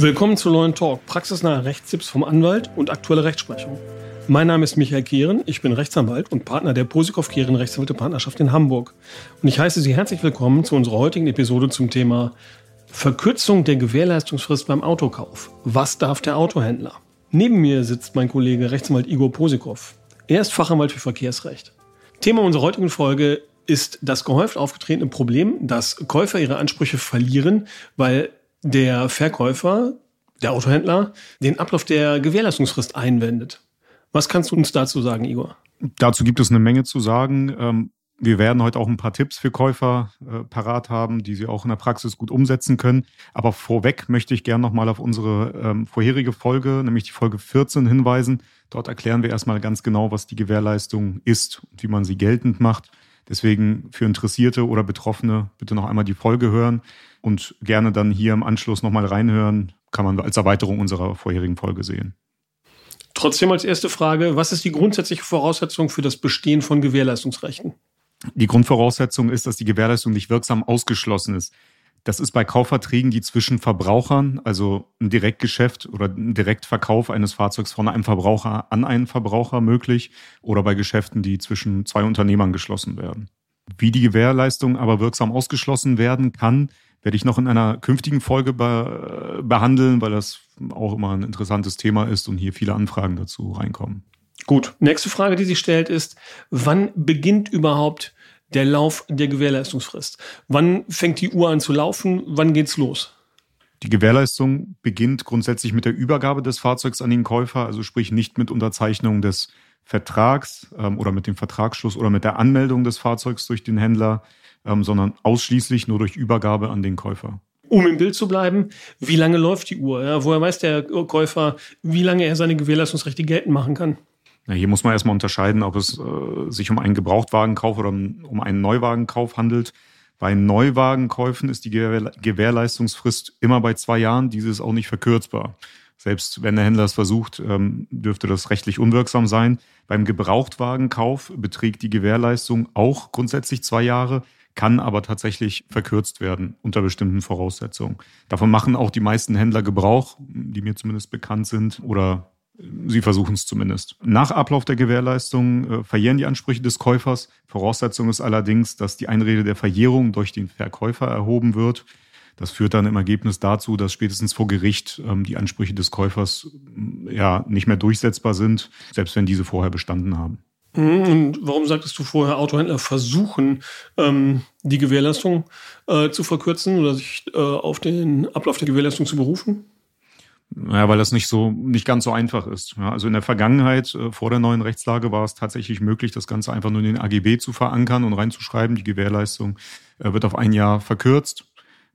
Willkommen zu neuen Talk, praxisnahe Rechtstipps vom Anwalt und aktuelle Rechtsprechung. Mein Name ist Michael Kehren, ich bin Rechtsanwalt und Partner der Posikow Kehren Rechtsanwälte Partnerschaft in Hamburg. Und ich heiße Sie herzlich willkommen zu unserer heutigen Episode zum Thema Verkürzung der Gewährleistungsfrist beim Autokauf. Was darf der Autohändler? Neben mir sitzt mein Kollege Rechtsanwalt Igor Posikow. Er ist Fachanwalt für Verkehrsrecht. Thema unserer heutigen Folge ist das gehäuft aufgetretene Problem, dass Käufer ihre Ansprüche verlieren, weil der Verkäufer, der Autohändler, den Ablauf der Gewährleistungsfrist einwendet. Was kannst du uns dazu sagen, Igor? Dazu gibt es eine Menge zu sagen. Wir werden heute auch ein paar Tipps für Käufer äh, parat haben, die sie auch in der Praxis gut umsetzen können. Aber vorweg möchte ich gerne nochmal auf unsere ähm, vorherige Folge, nämlich die Folge 14, hinweisen. Dort erklären wir erstmal ganz genau, was die Gewährleistung ist und wie man sie geltend macht. Deswegen für Interessierte oder Betroffene bitte noch einmal die Folge hören und gerne dann hier im Anschluss nochmal reinhören. Kann man als Erweiterung unserer vorherigen Folge sehen. Trotzdem als erste Frage, was ist die grundsätzliche Voraussetzung für das Bestehen von Gewährleistungsrechten? Die Grundvoraussetzung ist, dass die Gewährleistung nicht wirksam ausgeschlossen ist. Das ist bei Kaufverträgen, die zwischen Verbrauchern, also ein Direktgeschäft oder ein Direktverkauf eines Fahrzeugs von einem Verbraucher an einen Verbraucher möglich oder bei Geschäften, die zwischen zwei Unternehmern geschlossen werden. Wie die Gewährleistung aber wirksam ausgeschlossen werden kann, werde ich noch in einer künftigen Folge be behandeln, weil das auch immer ein interessantes Thema ist und hier viele Anfragen dazu reinkommen. Gut, nächste Frage, die sich stellt, ist, wann beginnt überhaupt der Lauf der Gewährleistungsfrist? Wann fängt die Uhr an zu laufen? Wann geht's los? Die Gewährleistung beginnt grundsätzlich mit der Übergabe des Fahrzeugs an den Käufer, also sprich nicht mit Unterzeichnung des Vertrags ähm, oder mit dem Vertragsschluss oder mit der Anmeldung des Fahrzeugs durch den Händler, ähm, sondern ausschließlich nur durch Übergabe an den Käufer. Um im Bild zu bleiben, wie lange läuft die Uhr? Ja, woher weiß der Käufer, wie lange er seine Gewährleistungsrechte geltend machen kann? Ja, hier muss man erstmal unterscheiden, ob es äh, sich um einen Gebrauchtwagenkauf oder um einen Neuwagenkauf handelt. Bei Neuwagenkäufen ist die Gewähr Gewährleistungsfrist immer bei zwei Jahren. Diese ist auch nicht verkürzbar. Selbst wenn der Händler es versucht, ähm, dürfte das rechtlich unwirksam sein. Beim Gebrauchtwagenkauf beträgt die Gewährleistung auch grundsätzlich zwei Jahre kann aber tatsächlich verkürzt werden unter bestimmten Voraussetzungen. Davon machen auch die meisten Händler Gebrauch, die mir zumindest bekannt sind oder Sie versuchen es zumindest. Nach Ablauf der Gewährleistung äh, verjähren die Ansprüche des Käufers. Voraussetzung ist allerdings, dass die Einrede der Verjährung durch den Verkäufer erhoben wird. Das führt dann im Ergebnis dazu, dass spätestens vor Gericht ähm, die Ansprüche des Käufers ja nicht mehr durchsetzbar sind, selbst wenn diese vorher bestanden haben. Mhm, und warum sagtest du vorher, Autohändler versuchen, ähm, die Gewährleistung äh, zu verkürzen oder sich äh, auf den Ablauf der Gewährleistung zu berufen? Ja, weil das nicht so, nicht ganz so einfach ist. Ja, also in der Vergangenheit, äh, vor der neuen Rechtslage, war es tatsächlich möglich, das Ganze einfach nur in den AGB zu verankern und reinzuschreiben. Die Gewährleistung äh, wird auf ein Jahr verkürzt.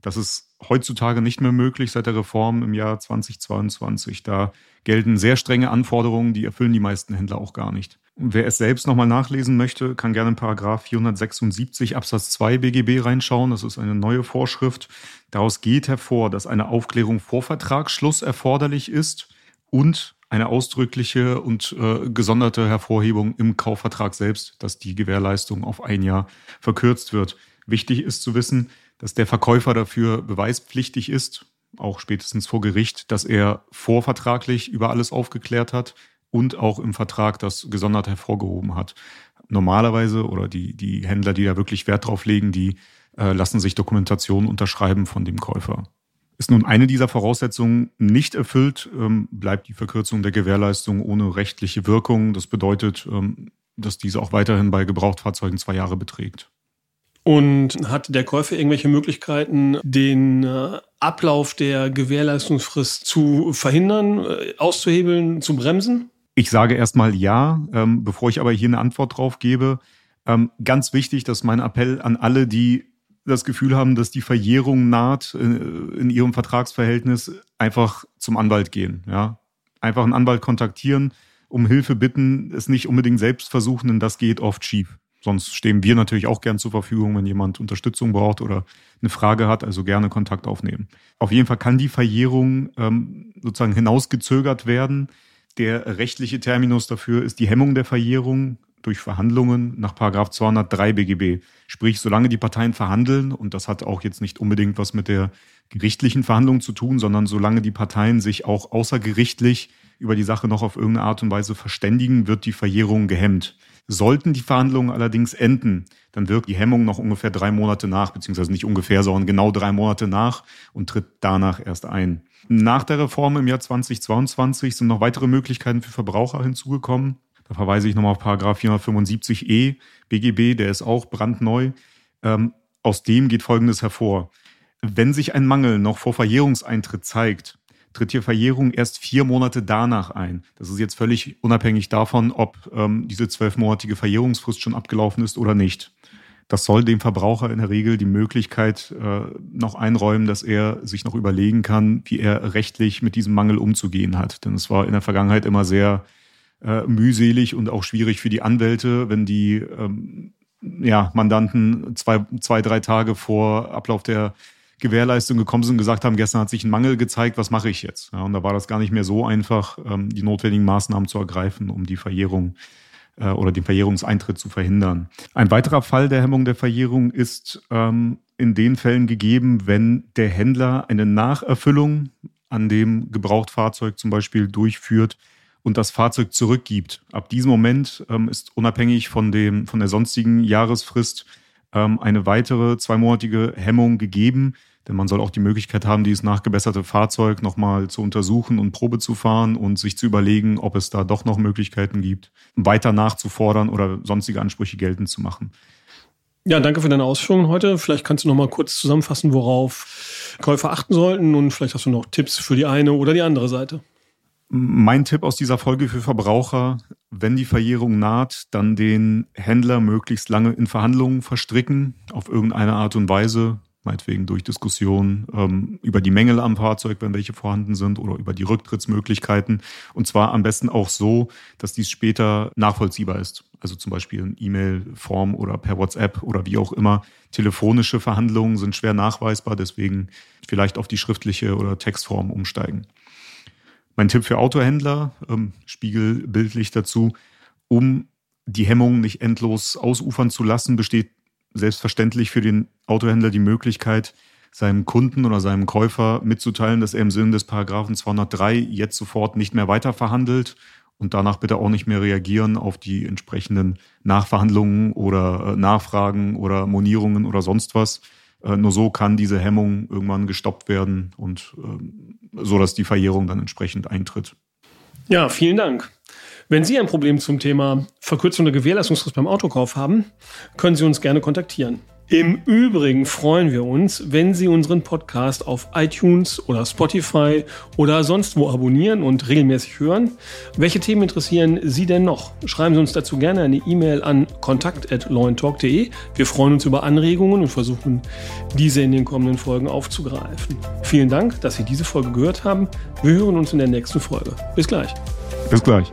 Das ist heutzutage nicht mehr möglich seit der Reform im Jahr 2022. Da gelten sehr strenge Anforderungen, die erfüllen die meisten Händler auch gar nicht. Wer es selbst nochmal nachlesen möchte, kann gerne in Paragraph 476 Absatz 2 BGB reinschauen. Das ist eine neue Vorschrift. Daraus geht hervor, dass eine Aufklärung vor Vertragsschluss erforderlich ist und eine ausdrückliche und äh, gesonderte Hervorhebung im Kaufvertrag selbst, dass die Gewährleistung auf ein Jahr verkürzt wird. Wichtig ist zu wissen, dass der Verkäufer dafür beweispflichtig ist, auch spätestens vor Gericht, dass er vorvertraglich über alles aufgeklärt hat und auch im Vertrag das gesondert hervorgehoben hat. Normalerweise oder die, die Händler, die da wirklich Wert drauf legen, die äh, lassen sich Dokumentationen unterschreiben von dem Käufer. Ist nun eine dieser Voraussetzungen nicht erfüllt, ähm, bleibt die Verkürzung der Gewährleistung ohne rechtliche Wirkung. Das bedeutet, ähm, dass diese auch weiterhin bei Gebrauchtfahrzeugen zwei Jahre beträgt. Und hat der Käufer irgendwelche Möglichkeiten, den äh, Ablauf der Gewährleistungsfrist zu verhindern, äh, auszuhebeln, zu bremsen? Ich sage erstmal ja, ähm, bevor ich aber hier eine Antwort drauf gebe. Ähm, ganz wichtig, dass mein Appell an alle, die das Gefühl haben, dass die Verjährung naht äh, in ihrem Vertragsverhältnis, einfach zum Anwalt gehen. Ja? Einfach einen Anwalt kontaktieren, um Hilfe bitten, es nicht unbedingt selbst versuchen, denn das geht oft schief. Sonst stehen wir natürlich auch gern zur Verfügung, wenn jemand Unterstützung braucht oder eine Frage hat, also gerne Kontakt aufnehmen. Auf jeden Fall kann die Verjährung ähm, sozusagen hinausgezögert werden. Der rechtliche Terminus dafür ist die Hemmung der Verjährung. durch Verhandlungen nach 203 BGB. Sprich, solange die Parteien verhandeln, und das hat auch jetzt nicht unbedingt was mit der gerichtlichen Verhandlung zu tun, sondern solange die Parteien sich auch außergerichtlich über die Sache noch auf irgendeine Art und Weise verständigen, wird die Verjährung gehemmt. Sollten die Verhandlungen allerdings enden, dann wirkt die Hemmung noch ungefähr drei Monate nach, beziehungsweise nicht ungefähr, sondern genau drei Monate nach und tritt danach erst ein. Nach der Reform im Jahr 2022 sind noch weitere Möglichkeiten für Verbraucher hinzugekommen. Da verweise ich nochmal auf Paragraph 475e BGB, der ist auch brandneu. Ähm, aus dem geht Folgendes hervor. Wenn sich ein Mangel noch vor Verjährungseintritt zeigt, tritt hier Verjährung erst vier Monate danach ein. Das ist jetzt völlig unabhängig davon, ob ähm, diese zwölfmonatige Verjährungsfrist schon abgelaufen ist oder nicht. Das soll dem Verbraucher in der Regel die Möglichkeit äh, noch einräumen, dass er sich noch überlegen kann, wie er rechtlich mit diesem Mangel umzugehen hat. Denn es war in der Vergangenheit immer sehr äh, mühselig und auch schwierig für die Anwälte, wenn die ähm, ja, Mandanten zwei, zwei, drei Tage vor Ablauf der Gewährleistung gekommen sind und gesagt haben, gestern hat sich ein Mangel gezeigt, was mache ich jetzt? Ja, und da war das gar nicht mehr so einfach, ähm, die notwendigen Maßnahmen zu ergreifen, um die Verjährung äh, oder den Verjährungseintritt zu verhindern. Ein weiterer Fall der Hemmung der Verjährung ist ähm, in den Fällen gegeben, wenn der Händler eine Nacherfüllung an dem Gebrauchtfahrzeug zum Beispiel durchführt und das Fahrzeug zurückgibt. Ab diesem Moment ähm, ist unabhängig von, dem, von der sonstigen Jahresfrist eine weitere zweimonatige Hemmung gegeben, denn man soll auch die Möglichkeit haben, dieses nachgebesserte Fahrzeug nochmal zu untersuchen und Probe zu fahren und sich zu überlegen, ob es da doch noch Möglichkeiten gibt, weiter nachzufordern oder sonstige Ansprüche geltend zu machen. Ja, danke für deine Ausführungen heute. Vielleicht kannst du noch mal kurz zusammenfassen, worauf Käufer achten sollten und vielleicht hast du noch Tipps für die eine oder die andere Seite. Mein Tipp aus dieser Folge für Verbraucher, wenn die Verjährung naht, dann den Händler möglichst lange in Verhandlungen verstricken, auf irgendeine Art und Weise, meinetwegen durch Diskussionen ähm, über die Mängel am Fahrzeug, wenn welche vorhanden sind, oder über die Rücktrittsmöglichkeiten. Und zwar am besten auch so, dass dies später nachvollziehbar ist. Also zum Beispiel in E-Mail-Form oder per WhatsApp oder wie auch immer. Telefonische Verhandlungen sind schwer nachweisbar, deswegen vielleicht auf die schriftliche oder Textform umsteigen. Mein Tipp für Autohändler, ähm, spiegelbildlich dazu, um die Hemmungen nicht endlos ausufern zu lassen, besteht selbstverständlich für den Autohändler die Möglichkeit, seinem Kunden oder seinem Käufer mitzuteilen, dass er im Sinne des Paragraphen 203 jetzt sofort nicht mehr weiter verhandelt und danach bitte auch nicht mehr reagieren auf die entsprechenden Nachverhandlungen oder äh, Nachfragen oder Monierungen oder sonst was. Äh, nur so kann diese Hemmung irgendwann gestoppt werden und äh, so, dass die Verjährung dann entsprechend eintritt. Ja, vielen Dank. Wenn Sie ein Problem zum Thema Verkürzung der Gewährleistungsfrist beim Autokauf haben, können Sie uns gerne kontaktieren. Im Übrigen freuen wir uns, wenn Sie unseren Podcast auf iTunes oder Spotify oder sonst wo abonnieren und regelmäßig hören. Welche Themen interessieren Sie denn noch? Schreiben Sie uns dazu gerne eine E-Mail an kontakt.lawtalk.de. Wir freuen uns über Anregungen und versuchen, diese in den kommenden Folgen aufzugreifen. Vielen Dank, dass Sie diese Folge gehört haben. Wir hören uns in der nächsten Folge. Bis gleich. Bis gleich.